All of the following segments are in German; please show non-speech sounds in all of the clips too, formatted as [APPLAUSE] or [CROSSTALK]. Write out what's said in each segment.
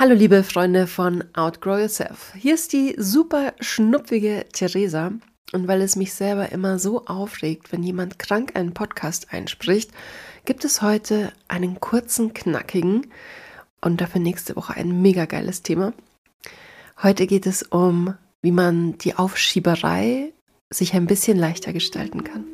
Hallo liebe Freunde von Outgrow Yourself. Hier ist die super schnupfige Theresa und weil es mich selber immer so aufregt, wenn jemand krank einen Podcast einspricht, gibt es heute einen kurzen, knackigen und dafür nächste Woche ein mega geiles Thema. Heute geht es um, wie man die Aufschieberei sich ein bisschen leichter gestalten kann.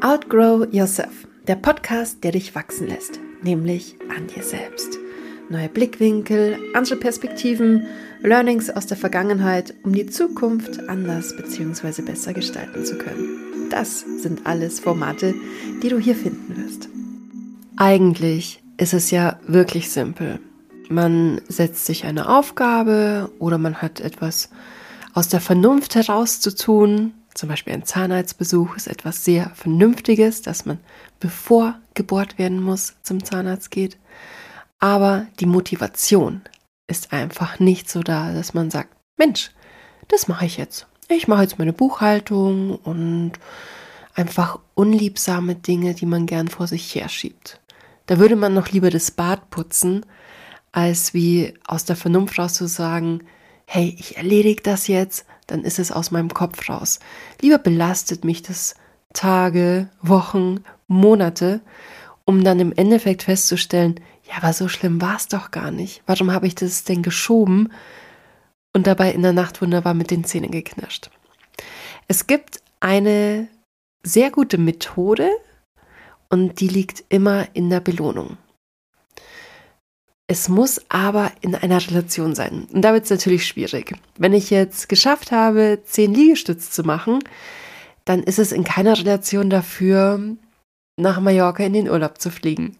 Outgrow Yourself der Podcast, der dich wachsen lässt, nämlich an dir selbst. Neue Blickwinkel, andere Perspektiven, Learnings aus der Vergangenheit, um die Zukunft anders bzw. besser gestalten zu können. Das sind alles Formate, die du hier finden wirst. Eigentlich ist es ja wirklich simpel. Man setzt sich eine Aufgabe oder man hat etwas aus der Vernunft heraus zu tun, zum Beispiel ein Zahnarztbesuch ist etwas sehr Vernünftiges, dass man, bevor gebohrt werden muss, zum Zahnarzt geht. Aber die Motivation ist einfach nicht so da, dass man sagt, Mensch, das mache ich jetzt. Ich mache jetzt meine Buchhaltung und einfach unliebsame Dinge, die man gern vor sich herschiebt. Da würde man noch lieber das Bad putzen, als wie aus der Vernunft raus zu sagen, hey, ich erledige das jetzt, dann ist es aus meinem Kopf raus. Lieber belastet mich das Tage, Wochen, Monate, um dann im Endeffekt festzustellen, ja, aber so schlimm war es doch gar nicht. Warum habe ich das denn geschoben und dabei in der Nacht wunderbar mit den Zähnen geknirscht? Es gibt eine sehr gute Methode und die liegt immer in der Belohnung. Es muss aber in einer Relation sein. Und da wird es natürlich schwierig. Wenn ich jetzt geschafft habe, zehn Liegestütze zu machen, dann ist es in keiner Relation dafür, nach Mallorca in den Urlaub zu fliegen.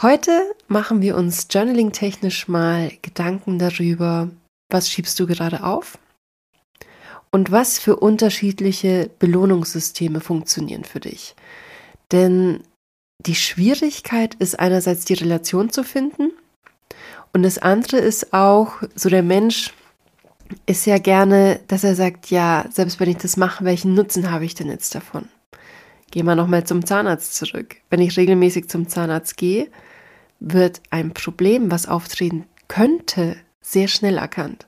Heute machen wir uns journaling-technisch mal Gedanken darüber, was schiebst du gerade auf und was für unterschiedliche Belohnungssysteme funktionieren für dich. Denn die Schwierigkeit ist einerseits die Relation zu finden und das andere ist auch, so der Mensch ist ja gerne, dass er sagt, ja, selbst wenn ich das mache, welchen Nutzen habe ich denn jetzt davon? Gehen wir nochmal zum Zahnarzt zurück. Wenn ich regelmäßig zum Zahnarzt gehe, wird ein Problem, was auftreten könnte, sehr schnell erkannt.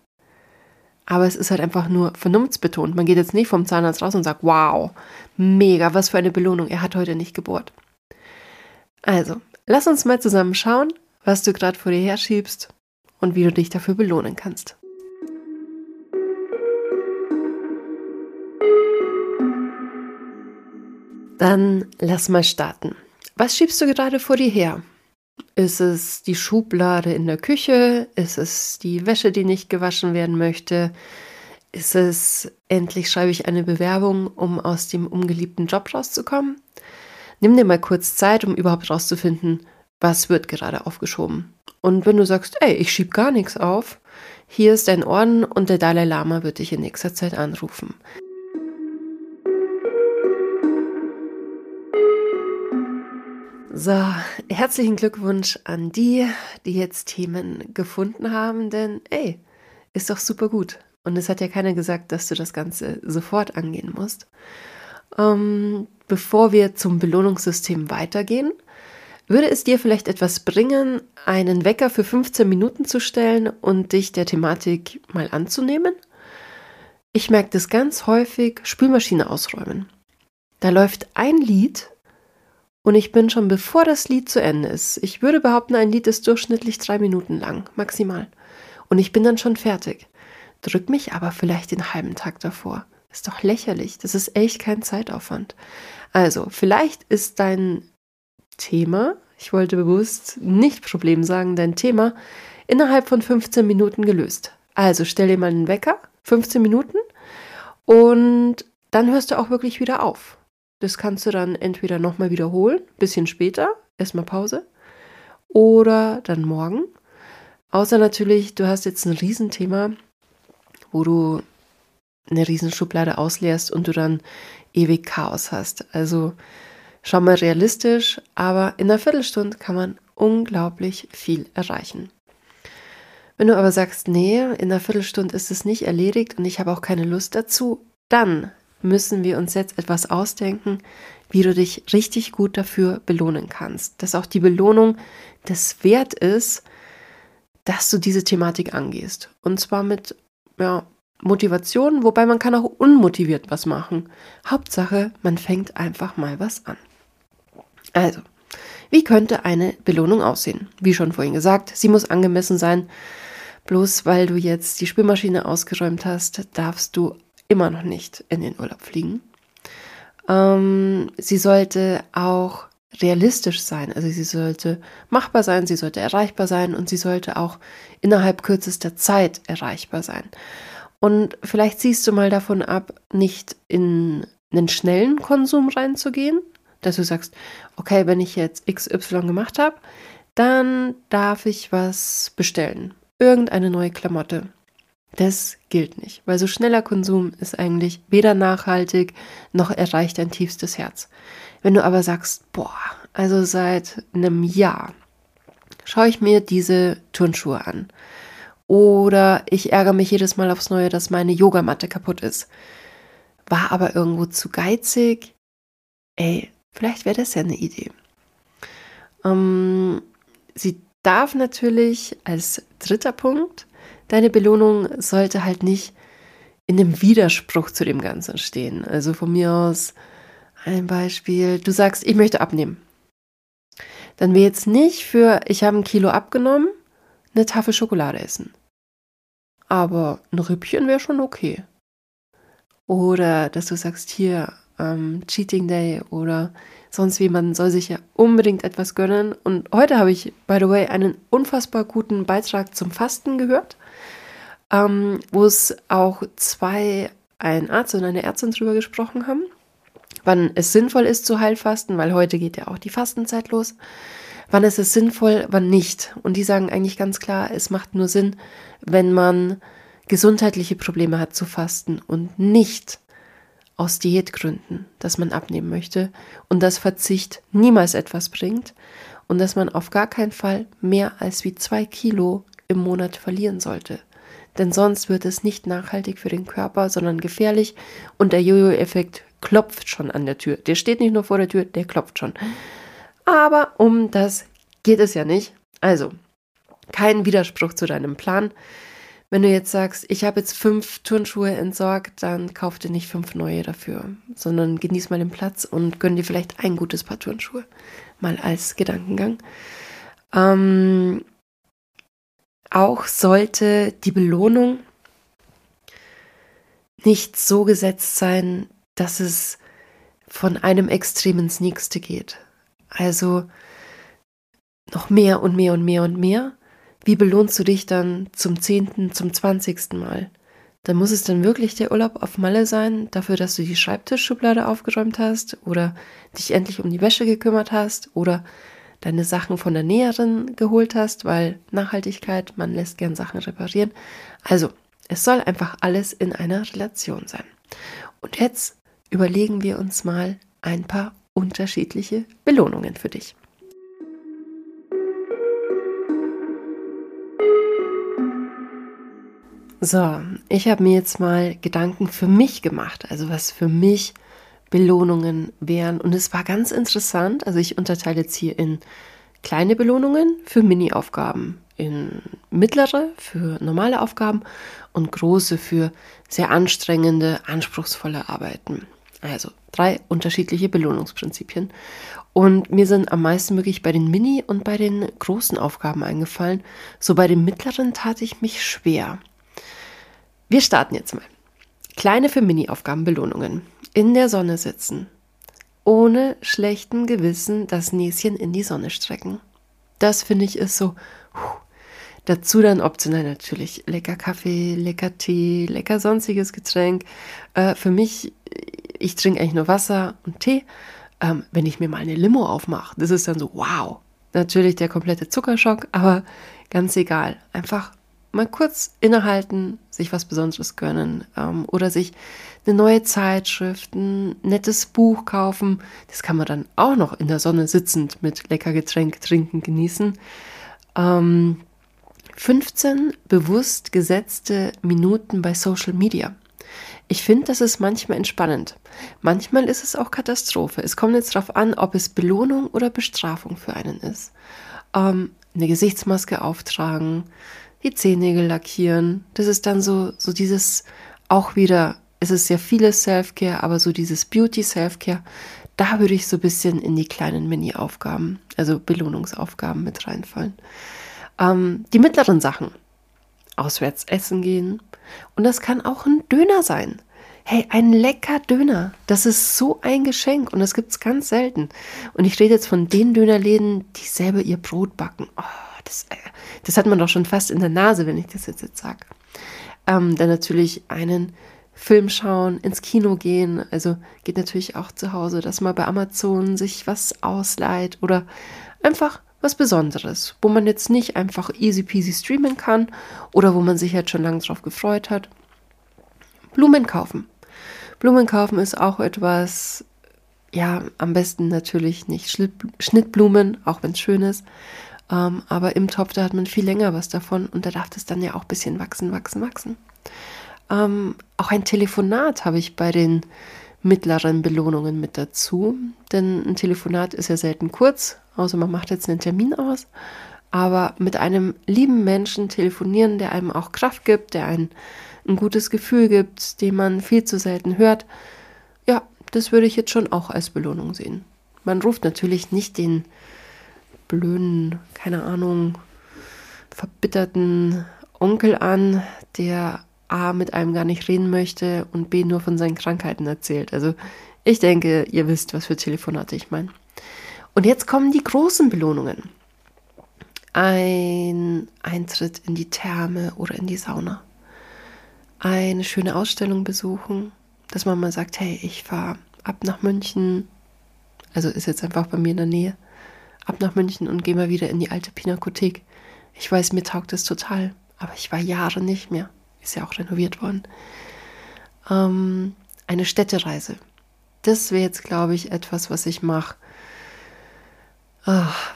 Aber es ist halt einfach nur vernunftsbetont. Man geht jetzt nicht vom Zahnarzt raus und sagt, wow, mega, was für eine Belohnung, er hat heute nicht gebohrt. Also, lass uns mal zusammen schauen, was du gerade vor dir herschiebst und wie du dich dafür belohnen kannst. Dann lass mal starten. Was schiebst du gerade vor dir her? Ist es die Schublade in der Küche? Ist es die Wäsche, die nicht gewaschen werden möchte? Ist es endlich schreibe ich eine Bewerbung, um aus dem ungeliebten Job rauszukommen? Nimm dir mal kurz Zeit, um überhaupt rauszufinden, was wird gerade aufgeschoben. Und wenn du sagst, ey, ich schieb gar nichts auf, hier ist dein Orden und der Dalai Lama wird dich in nächster Zeit anrufen. So, herzlichen Glückwunsch an die, die jetzt Themen gefunden haben, denn ey, ist doch super gut. Und es hat ja keiner gesagt, dass du das Ganze sofort angehen musst. Ähm, bevor wir zum Belohnungssystem weitergehen, würde es dir vielleicht etwas bringen, einen Wecker für 15 Minuten zu stellen und dich der Thematik mal anzunehmen? Ich merke das ganz häufig, Spülmaschine ausräumen. Da läuft ein Lied und ich bin schon bevor das Lied zu Ende ist. Ich würde behaupten, ein Lied ist durchschnittlich drei Minuten lang, maximal. Und ich bin dann schon fertig. Drück mich aber vielleicht den halben Tag davor. Ist doch lächerlich. Das ist echt kein Zeitaufwand. Also, vielleicht ist dein Thema, ich wollte bewusst nicht Problem sagen, dein Thema innerhalb von 15 Minuten gelöst. Also stell dir mal einen Wecker, 15 Minuten, und dann hörst du auch wirklich wieder auf. Das kannst du dann entweder nochmal wiederholen, bisschen später, erstmal Pause, oder dann morgen. Außer natürlich, du hast jetzt ein Riesenthema, wo du eine Riesenschublade ausleerst und du dann ewig Chaos hast. Also schau mal realistisch, aber in einer Viertelstunde kann man unglaublich viel erreichen. Wenn du aber sagst, nee, in einer Viertelstunde ist es nicht erledigt und ich habe auch keine Lust dazu, dann müssen wir uns jetzt etwas ausdenken, wie du dich richtig gut dafür belohnen kannst. Dass auch die Belohnung das wert ist, dass du diese Thematik angehst. Und zwar mit ja, Motivation, wobei man kann auch unmotiviert was machen. Hauptsache, man fängt einfach mal was an. Also, wie könnte eine Belohnung aussehen? Wie schon vorhin gesagt, sie muss angemessen sein. Bloß weil du jetzt die Spülmaschine ausgeräumt hast, darfst du immer noch nicht in den Urlaub fliegen. Ähm, sie sollte auch realistisch sein. Also sie sollte machbar sein, sie sollte erreichbar sein und sie sollte auch innerhalb kürzester Zeit erreichbar sein. Und vielleicht ziehst du mal davon ab, nicht in einen schnellen Konsum reinzugehen, dass du sagst, okay, wenn ich jetzt XY gemacht habe, dann darf ich was bestellen. Irgendeine neue Klamotte. Das gilt nicht, weil so schneller Konsum ist eigentlich weder nachhaltig noch erreicht dein tiefstes Herz. Wenn du aber sagst, boah, also seit einem Jahr schaue ich mir diese Turnschuhe an oder ich ärgere mich jedes Mal aufs Neue, dass meine Yogamatte kaputt ist, war aber irgendwo zu geizig, ey, vielleicht wäre das ja eine Idee. Ähm, sie darf natürlich als dritter Punkt deine Belohnung sollte halt nicht in einem Widerspruch zu dem Ganzen stehen. Also von mir aus ein Beispiel, du sagst, ich möchte abnehmen. Dann wir jetzt nicht für, ich habe ein Kilo abgenommen, eine Tafel Schokolade essen. Aber ein Rippchen wäre schon okay. Oder dass du sagst, hier, ähm, Cheating Day oder sonst wie, man soll sich ja unbedingt etwas gönnen. Und heute habe ich, by the way, einen unfassbar guten Beitrag zum Fasten gehört ähm, wo es auch zwei, ein Arzt und eine Ärztin drüber gesprochen haben, wann es sinnvoll ist zu Heilfasten, weil heute geht ja auch die Fastenzeit los. Wann ist es sinnvoll, wann nicht? Und die sagen eigentlich ganz klar, es macht nur Sinn, wenn man gesundheitliche Probleme hat zu fasten und nicht aus Diätgründen, dass man abnehmen möchte und dass Verzicht niemals etwas bringt und dass man auf gar keinen Fall mehr als wie zwei Kilo im Monat verlieren sollte denn sonst wird es nicht nachhaltig für den Körper, sondern gefährlich und der Jojo-Effekt klopft schon an der Tür. Der steht nicht nur vor der Tür, der klopft schon. Aber um das geht es ja nicht. Also, kein Widerspruch zu deinem Plan. Wenn du jetzt sagst, ich habe jetzt fünf Turnschuhe entsorgt, dann kauf dir nicht fünf neue dafür, sondern genieß mal den Platz und gönn dir vielleicht ein gutes Paar Turnschuhe. Mal als Gedankengang. Ähm, auch sollte die Belohnung nicht so gesetzt sein, dass es von einem Extrem ins nächste geht. Also noch mehr und mehr und mehr und mehr. Wie belohnst du dich dann zum zehnten, zum zwanzigsten Mal? Dann muss es dann wirklich der Urlaub auf Malle sein, dafür, dass du die Schreibtischschublade aufgeräumt hast oder dich endlich um die Wäsche gekümmert hast oder deine Sachen von der Näherin geholt hast, weil Nachhaltigkeit, man lässt gern Sachen reparieren. Also, es soll einfach alles in einer Relation sein. Und jetzt überlegen wir uns mal ein paar unterschiedliche Belohnungen für dich. So, ich habe mir jetzt mal Gedanken für mich gemacht, also was für mich Belohnungen wären. Und es war ganz interessant. Also ich unterteile jetzt hier in kleine Belohnungen für Mini-Aufgaben, in mittlere für normale Aufgaben und große für sehr anstrengende, anspruchsvolle Arbeiten. Also drei unterschiedliche Belohnungsprinzipien. Und mir sind am meisten wirklich bei den Mini- und bei den großen Aufgaben eingefallen. So bei den mittleren tat ich mich schwer. Wir starten jetzt mal. Kleine für Mini-Aufgaben Belohnungen in der Sonne sitzen, ohne schlechten Gewissen das Näschen in die Sonne strecken. Das finde ich ist so. Puh. Dazu dann optional natürlich lecker Kaffee, lecker Tee, lecker sonstiges Getränk. Äh, für mich, ich trinke eigentlich nur Wasser und Tee. Ähm, wenn ich mir mal eine Limo aufmache, das ist dann so, wow. Natürlich der komplette Zuckerschock, aber ganz egal. Einfach mal kurz innehalten, sich was Besonderes gönnen ähm, oder sich eine neue Zeitschrift, ein nettes Buch kaufen. Das kann man dann auch noch in der Sonne sitzend mit lecker Getränk trinken genießen. Ähm, 15 bewusst gesetzte Minuten bei Social Media. Ich finde, das ist manchmal entspannend. Manchmal ist es auch Katastrophe. Es kommt jetzt darauf an, ob es Belohnung oder Bestrafung für einen ist. Ähm, eine Gesichtsmaske auftragen, die Zehennägel lackieren. Das ist dann so, so dieses auch wieder, es ist sehr vieles Self-Care, aber so dieses Beauty-Self-Care, da würde ich so ein bisschen in die kleinen Mini-Aufgaben, also Belohnungsaufgaben mit reinfallen. Ähm, die mittleren Sachen. Auswärts essen gehen. Und das kann auch ein Döner sein. Hey, ein lecker Döner. Das ist so ein Geschenk und das gibt es ganz selten. Und ich rede jetzt von den Dönerläden, die selber ihr Brot backen. Oh, das, äh, das hat man doch schon fast in der Nase, wenn ich das jetzt, jetzt sage. Ähm, dann natürlich einen Film schauen, ins Kino gehen. Also geht natürlich auch zu Hause, dass man bei Amazon sich was ausleiht oder einfach was Besonderes, wo man jetzt nicht einfach easy peasy streamen kann oder wo man sich jetzt schon lange drauf gefreut hat. Blumen kaufen. Blumen kaufen ist auch etwas, ja, am besten natürlich nicht Schnittblumen, auch wenn es schön ist. Ähm, aber im Topf, da hat man viel länger was davon und da darf es dann ja auch ein bisschen wachsen, wachsen, wachsen. Ähm, auch ein Telefonat habe ich bei den mittleren Belohnungen mit dazu. Denn ein Telefonat ist ja selten kurz, außer man macht jetzt einen Termin aus. Aber mit einem lieben Menschen telefonieren, der einem auch Kraft gibt, der ein, ein gutes Gefühl gibt, den man viel zu selten hört, ja, das würde ich jetzt schon auch als Belohnung sehen. Man ruft natürlich nicht den blöden, keine Ahnung, verbitterten Onkel an, der A mit einem gar nicht reden möchte und B nur von seinen Krankheiten erzählt. Also ich denke, ihr wisst, was für Telefonate ich meine. Und jetzt kommen die großen Belohnungen. Ein Eintritt in die Therme oder in die Sauna. Eine schöne Ausstellung besuchen, dass man mal sagt, hey, ich fahre ab nach München, also ist jetzt einfach bei mir in der Nähe, ab nach München und gehe mal wieder in die alte Pinakothek. Ich weiß, mir taugt es total, aber ich war Jahre nicht mehr ist ja auch renoviert worden. Ähm, eine Städtereise. Das wäre jetzt, glaube ich, etwas, was ich mache,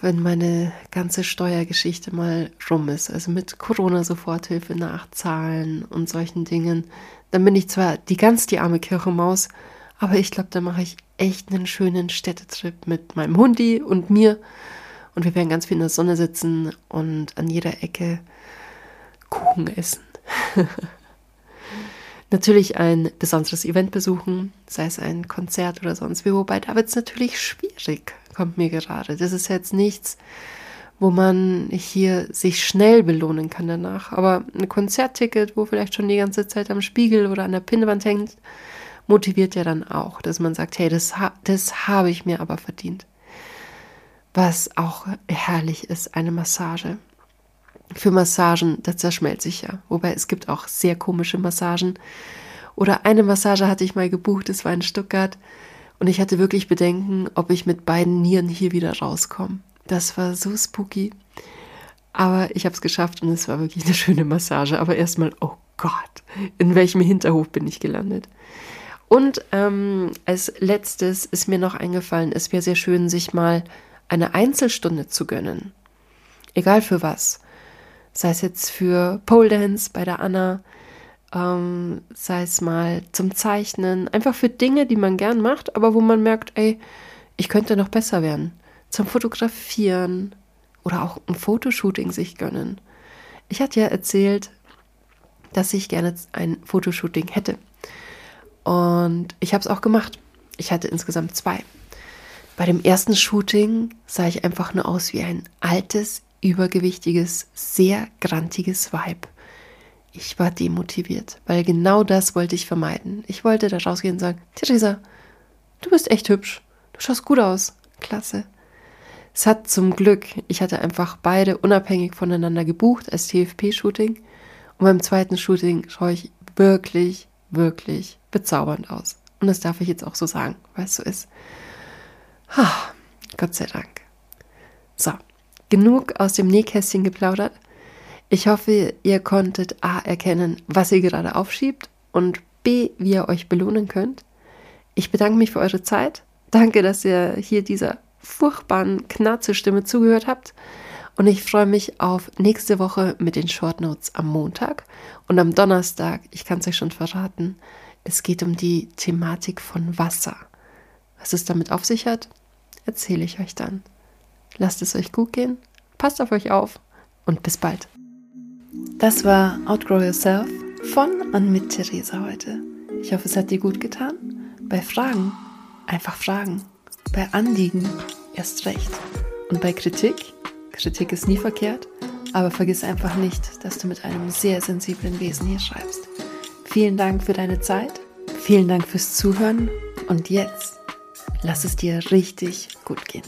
wenn meine ganze Steuergeschichte mal rum ist. Also mit Corona-Soforthilfe nachzahlen und solchen Dingen. Dann bin ich zwar die ganz die arme Kirchenmaus, aber ich glaube, da mache ich echt einen schönen Städtetrip mit meinem Hundi und mir. Und wir werden ganz viel in der Sonne sitzen und an jeder Ecke Kuchen essen. [LAUGHS] natürlich ein besonderes Event besuchen, sei es ein Konzert oder sonst wie, wobei da wird es natürlich schwierig, kommt mir gerade. Das ist jetzt nichts, wo man hier sich schnell belohnen kann danach. Aber ein Konzertticket, wo vielleicht schon die ganze Zeit am Spiegel oder an der Pinnwand hängt, motiviert ja dann auch, dass man sagt, hey, das, das habe ich mir aber verdient. Was auch herrlich ist, eine Massage für Massagen, das zerschmelzt sich ja. Wobei es gibt auch sehr komische Massagen. Oder eine Massage hatte ich mal gebucht, das war in Stuttgart. Und ich hatte wirklich Bedenken, ob ich mit beiden Nieren hier wieder rauskomme. Das war so spooky. Aber ich habe es geschafft und es war wirklich eine schöne Massage. Aber erstmal, oh Gott, in welchem Hinterhof bin ich gelandet? Und ähm, als letztes ist mir noch eingefallen, es wäre sehr schön, sich mal eine Einzelstunde zu gönnen. Egal für was sei es jetzt für Pole Dance bei der Anna, ähm, sei es mal zum Zeichnen, einfach für Dinge, die man gern macht, aber wo man merkt, ey, ich könnte noch besser werden. Zum Fotografieren oder auch ein Fotoshooting sich gönnen. Ich hatte ja erzählt, dass ich gerne ein Fotoshooting hätte. Und ich habe es auch gemacht. Ich hatte insgesamt zwei. Bei dem ersten Shooting sah ich einfach nur aus wie ein altes, übergewichtiges, sehr grantiges Weib. Ich war demotiviert, weil genau das wollte ich vermeiden. Ich wollte da rausgehen und sagen, Theresa, du bist echt hübsch. Du schaust gut aus. Klasse. Es hat zum Glück, ich hatte einfach beide unabhängig voneinander gebucht als TFP-Shooting. Und beim zweiten Shooting schaue ich wirklich, wirklich bezaubernd aus. Und das darf ich jetzt auch so sagen, weil es so ist. Ha, Gott sei Dank. So, genug aus dem Nähkästchen geplaudert. Ich hoffe, ihr konntet A erkennen, was ihr gerade aufschiebt und B, wie ihr euch belohnen könnt. Ich bedanke mich für eure Zeit. Danke, dass ihr hier dieser furchtbaren Knarzestimme zugehört habt. Und ich freue mich auf nächste Woche mit den Short Notes am Montag und am Donnerstag, ich kann es euch schon verraten, es geht um die Thematik von Wasser. Was es damit auf sich hat, erzähle ich euch dann. Lasst es euch gut gehen, passt auf euch auf und bis bald. Das war Outgrow Yourself von und mit Theresa heute. Ich hoffe, es hat dir gut getan. Bei Fragen einfach fragen. Bei Anliegen erst recht. Und bei Kritik, Kritik ist nie verkehrt, aber vergiss einfach nicht, dass du mit einem sehr sensiblen Wesen hier schreibst. Vielen Dank für deine Zeit, vielen Dank fürs Zuhören und jetzt lass es dir richtig gut gehen.